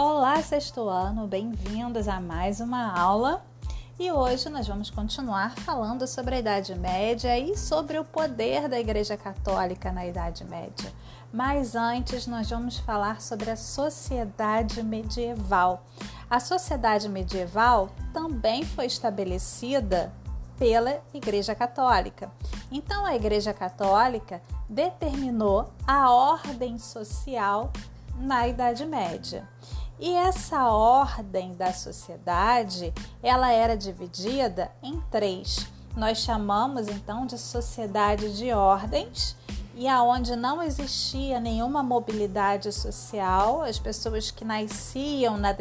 Olá, sexto ano, bem-vindos a mais uma aula. E hoje nós vamos continuar falando sobre a Idade Média e sobre o poder da Igreja Católica na Idade Média. Mas antes, nós vamos falar sobre a sociedade medieval. A sociedade medieval também foi estabelecida pela Igreja Católica. Então, a Igreja Católica determinou a ordem social na Idade Média. E essa ordem da sociedade, ela era dividida em três. Nós chamamos então de sociedade de ordens e aonde não existia nenhuma mobilidade social, as pessoas que nasciam na,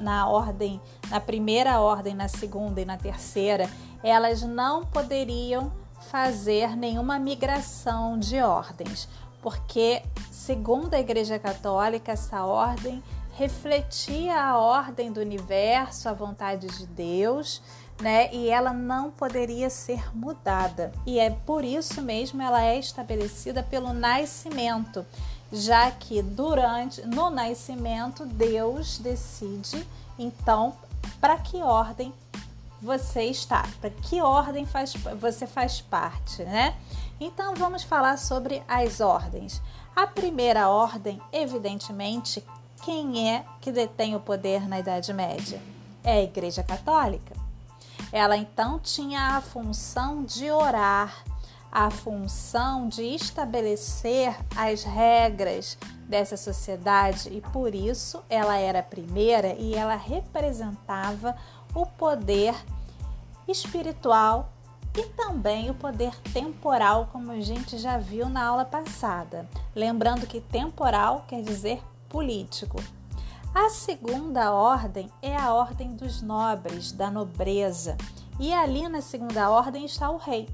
na ordem, na primeira ordem, na segunda e na terceira, elas não poderiam fazer nenhuma migração de ordens, porque segundo a Igreja Católica, essa ordem refletia a ordem do universo, a vontade de Deus, né? E ela não poderia ser mudada. E é por isso mesmo ela é estabelecida pelo nascimento, já que durante no nascimento Deus decide então para que ordem você está, para que ordem faz, você faz parte, né? Então vamos falar sobre as ordens. A primeira ordem, evidentemente, quem é que detém o poder na Idade Média? É a Igreja Católica. Ela então tinha a função de orar, a função de estabelecer as regras dessa sociedade e por isso ela era a primeira e ela representava o poder espiritual e também o poder temporal, como a gente já viu na aula passada. Lembrando que temporal quer dizer político. A segunda ordem é a ordem dos nobres, da nobreza. E ali na segunda ordem está o rei.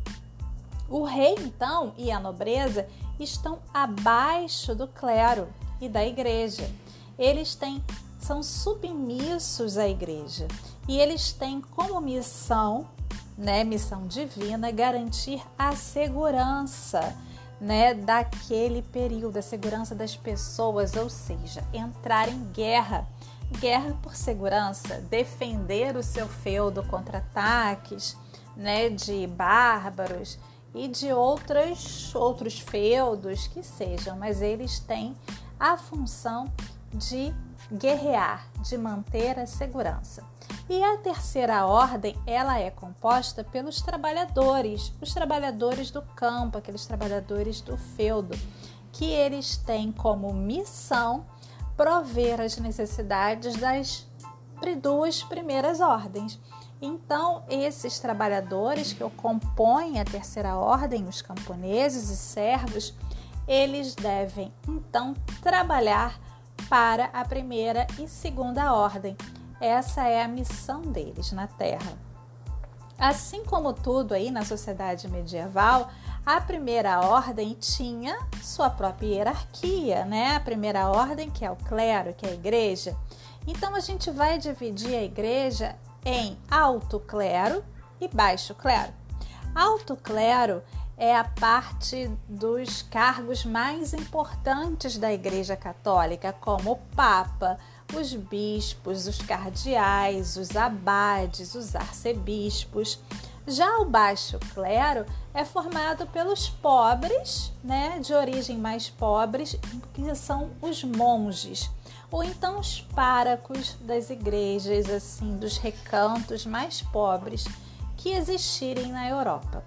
O rei, então, e a nobreza estão abaixo do clero e da igreja. Eles têm são submissos à igreja e eles têm como missão, né, missão divina, garantir a segurança né, daquele período, a segurança das pessoas, ou seja, entrar em guerra. Guerra por segurança, defender o seu feudo contra ataques né, de bárbaros e de outros, outros feudos que sejam, mas eles têm a função de guerrear, de manter a segurança. E a terceira ordem, ela é composta pelos trabalhadores, os trabalhadores do campo, aqueles trabalhadores do feudo, que eles têm como missão prover as necessidades das duas primeiras ordens. Então, esses trabalhadores que compõem a terceira ordem, os camponeses e servos, eles devem então trabalhar para a primeira e segunda ordem, essa é a missão deles na Terra. Assim como tudo aí na sociedade medieval, a primeira ordem tinha sua própria hierarquia, né? A primeira ordem, que é o clero, que é a igreja. Então a gente vai dividir a igreja em alto clero e baixo clero. Alto clero é a parte dos cargos mais importantes da Igreja Católica, como o Papa, os bispos, os cardeais, os abades, os arcebispos. Já o baixo clero é formado pelos pobres, né, de origem mais pobres, que são os monges, ou então os párocos das igrejas, assim, dos recantos mais pobres que existirem na Europa.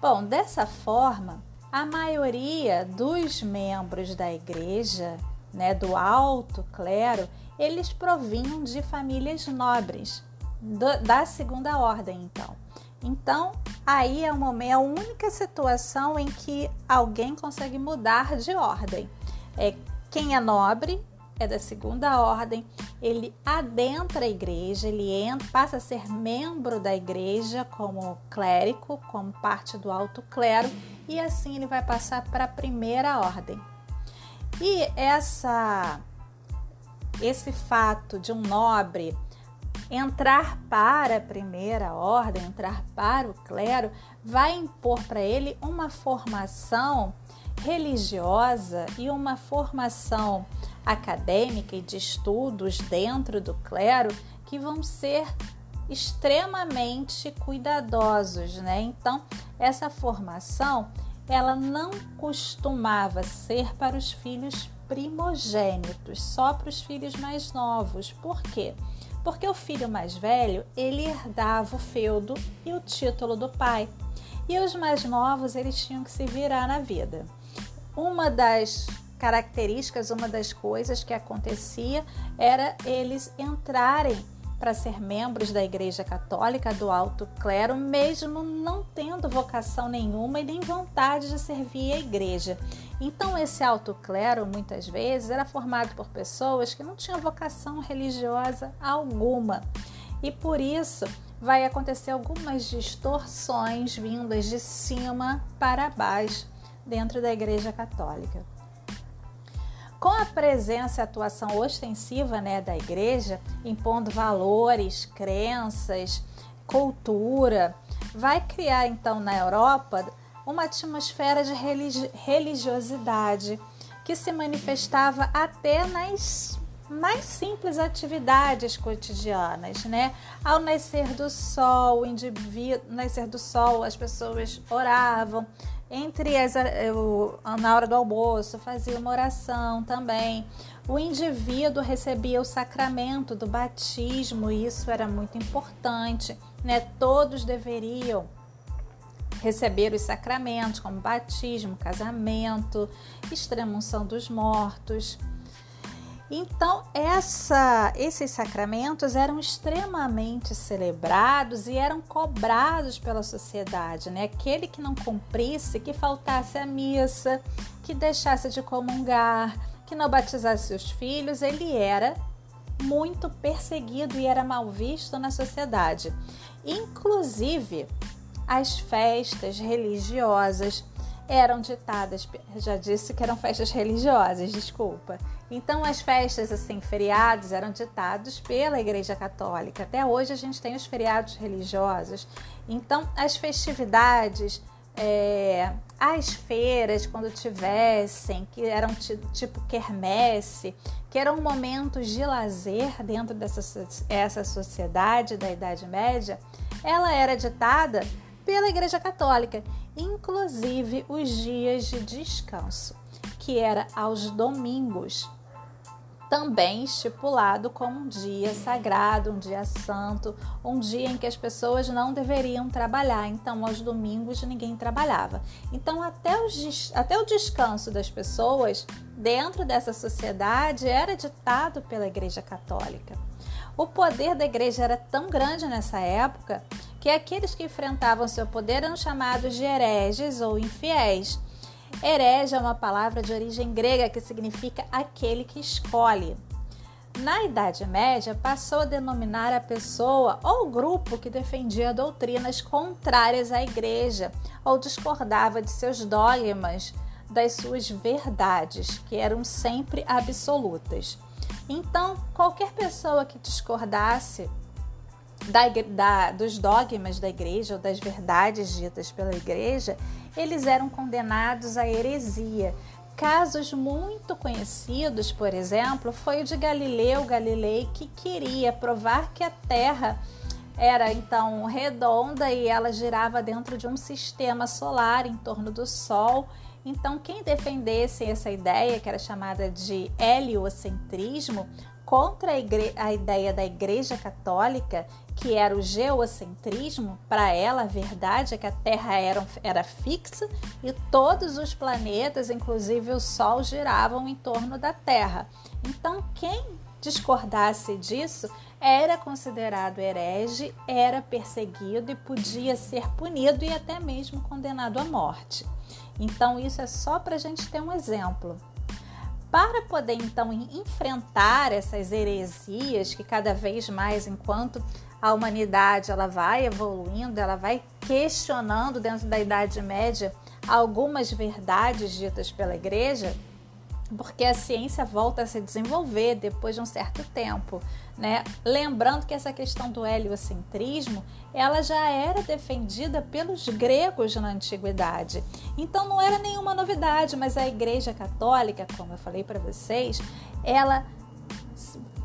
Bom, dessa forma, a maioria dos membros da igreja né, do alto clero, eles provinham de famílias nobres, do, da segunda ordem, então. Então, aí é, uma, é a única situação em que alguém consegue mudar de ordem. É quem é nobre é da segunda ordem, ele adentra a igreja, ele entra, passa a ser membro da igreja como clérigo, como parte do alto clero, e assim ele vai passar para a primeira ordem. E essa esse fato de um nobre entrar para a primeira ordem, entrar para o clero, vai impor para ele uma formação religiosa e uma formação acadêmica e de estudos dentro do clero que vão ser extremamente cuidadosos, né? Então, essa formação ela não costumava ser para os filhos primogênitos, só para os filhos mais novos. Por quê? Porque o filho mais velho, ele herdava o feudo e o título do pai. E os mais novos, eles tinham que se virar na vida. Uma das características, uma das coisas que acontecia era eles entrarem para ser membros da Igreja Católica do alto clero, mesmo não tendo vocação nenhuma e nem vontade de servir a igreja. Então, esse alto clero, muitas vezes, era formado por pessoas que não tinham vocação religiosa alguma. E por isso vai acontecer algumas distorções vindas de cima para baixo dentro da Igreja Católica. Com a presença e atuação ostensiva né, da igreja, impondo valores, crenças, cultura, vai criar então na Europa uma atmosfera de religi religiosidade que se manifestava até nas mais simples atividades cotidianas, né? Ao nascer do sol, o indivíduo, nascer do sol, as pessoas oravam, entre as, eu, na hora do almoço, fazia uma oração também. O indivíduo recebia o sacramento do batismo, e isso era muito importante, né? Todos deveriam receber os sacramentos, como batismo, casamento, extrema-unção dos mortos. Então, essa, esses sacramentos eram extremamente celebrados e eram cobrados pela sociedade, né? Aquele que não cumprisse, que faltasse a missa, que deixasse de comungar, que não batizasse seus filhos, ele era muito perseguido e era mal visto na sociedade. Inclusive, as festas religiosas eram ditadas, já disse que eram festas religiosas, desculpa. Então as festas assim, feriados eram ditados pela Igreja Católica. Até hoje a gente tem os feriados religiosos. Então as festividades, é, as feiras quando tivessem, que eram tipo quermesse, que eram momentos de lazer dentro dessa essa sociedade da Idade Média, ela era ditada pela Igreja Católica, inclusive os dias de descanso, que era aos domingos, também estipulado como um dia sagrado, um dia santo, um dia em que as pessoas não deveriam trabalhar. Então, aos domingos ninguém trabalhava. Então, até, os, até o descanso das pessoas dentro dessa sociedade era ditado pela Igreja Católica. O poder da igreja era tão grande nessa época que aqueles que enfrentavam seu poder eram chamados de hereges ou infiéis. Herege é uma palavra de origem grega que significa aquele que escolhe. Na Idade Média, passou a denominar a pessoa ou grupo que defendia doutrinas contrárias à igreja ou discordava de seus dogmas, das suas verdades, que eram sempre absolutas. Então, qualquer pessoa que discordasse da, da, dos dogmas da igreja ou das verdades ditas pela igreja, eles eram condenados à heresia. Casos muito conhecidos, por exemplo, foi o de Galileu Galilei, que queria provar que a Terra era então redonda e ela girava dentro de um sistema solar em torno do Sol então, quem defendesse essa ideia, que era chamada de heliocentrismo, contra a, igre... a ideia da Igreja Católica, que era o geocentrismo, para ela a verdade é que a Terra era, era fixa e todos os planetas, inclusive o Sol, giravam em torno da Terra. Então, quem discordasse disso era considerado herege, era perseguido e podia ser punido e até mesmo condenado à morte. Então, isso é só para a gente ter um exemplo. Para poder então enfrentar essas heresias que cada vez mais, enquanto a humanidade ela vai evoluindo, ela vai questionando dentro da Idade Média algumas verdades ditas pela Igreja, porque a ciência volta a se desenvolver depois de um certo tempo, né? Lembrando que essa questão do heliocentrismo, ela já era defendida pelos gregos na antiguidade. Então não era nenhuma novidade, mas a Igreja Católica, como eu falei para vocês, ela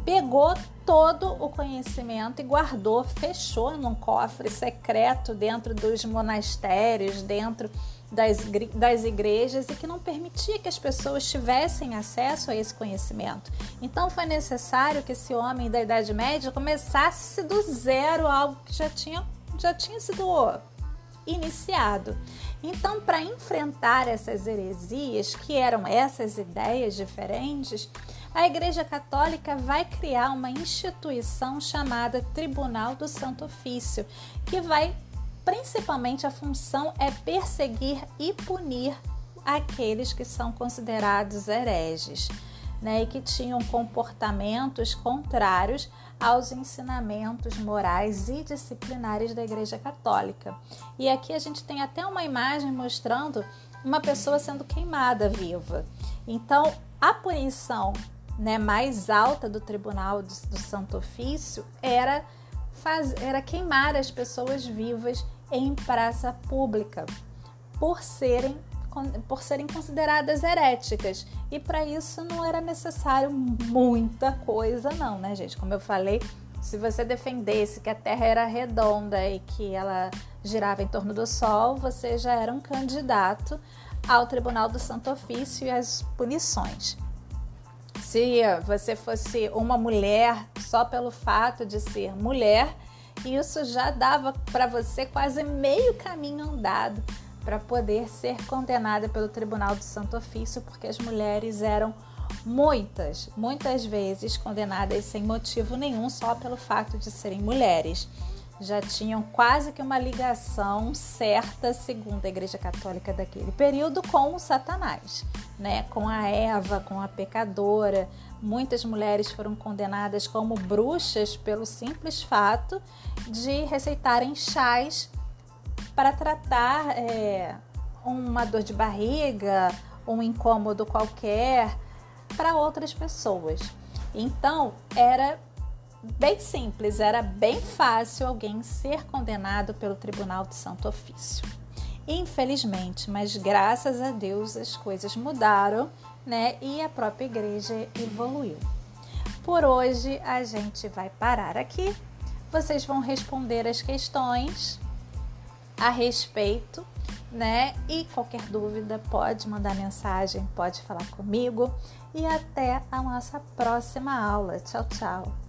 pegou todo o conhecimento e guardou, fechou num cofre secreto dentro dos monastérios, dentro das, das igrejas e que não permitia que as pessoas tivessem acesso a esse conhecimento. Então foi necessário que esse homem da Idade Média começasse do zero, algo que já tinha, já tinha sido iniciado. Então, para enfrentar essas heresias, que eram essas ideias diferentes, a Igreja Católica vai criar uma instituição chamada Tribunal do Santo Ofício, que vai principalmente a função é perseguir e punir aqueles que são considerados hereges, né, e que tinham comportamentos contrários aos ensinamentos morais e disciplinares da Igreja Católica. E aqui a gente tem até uma imagem mostrando uma pessoa sendo queimada viva. Então, a punição né, mais alta do Tribunal do, do Santo Ofício era, faz, era queimar as pessoas vivas em praça pública por serem por serem consideradas heréticas. E para isso não era necessário muita coisa, não, né, gente? Como eu falei, se você defendesse que a Terra era redonda e que ela girava em torno do Sol, você já era um candidato ao Tribunal do Santo Ofício e às punições. Se você fosse uma mulher só pelo fato de ser mulher, isso já dava para você quase meio caminho andado para poder ser condenada pelo Tribunal do Santo Ofício, porque as mulheres eram muitas, muitas vezes condenadas sem motivo nenhum, só pelo fato de serem mulheres. Já tinham quase que uma ligação certa, segundo a Igreja Católica daquele período, com o Satanás, né? com a Eva, com a pecadora, Muitas mulheres foram condenadas como bruxas pelo simples fato de receitarem chás para tratar é, uma dor de barriga, um incômodo qualquer para outras pessoas. Então era bem simples, era bem fácil alguém ser condenado pelo Tribunal de Santo Ofício. Infelizmente, mas graças a Deus as coisas mudaram né? E a própria igreja evoluiu. Por hoje a gente vai parar aqui. Vocês vão responder as questões a respeito, né? E qualquer dúvida pode mandar mensagem, pode falar comigo. E até a nossa próxima aula. Tchau, tchau.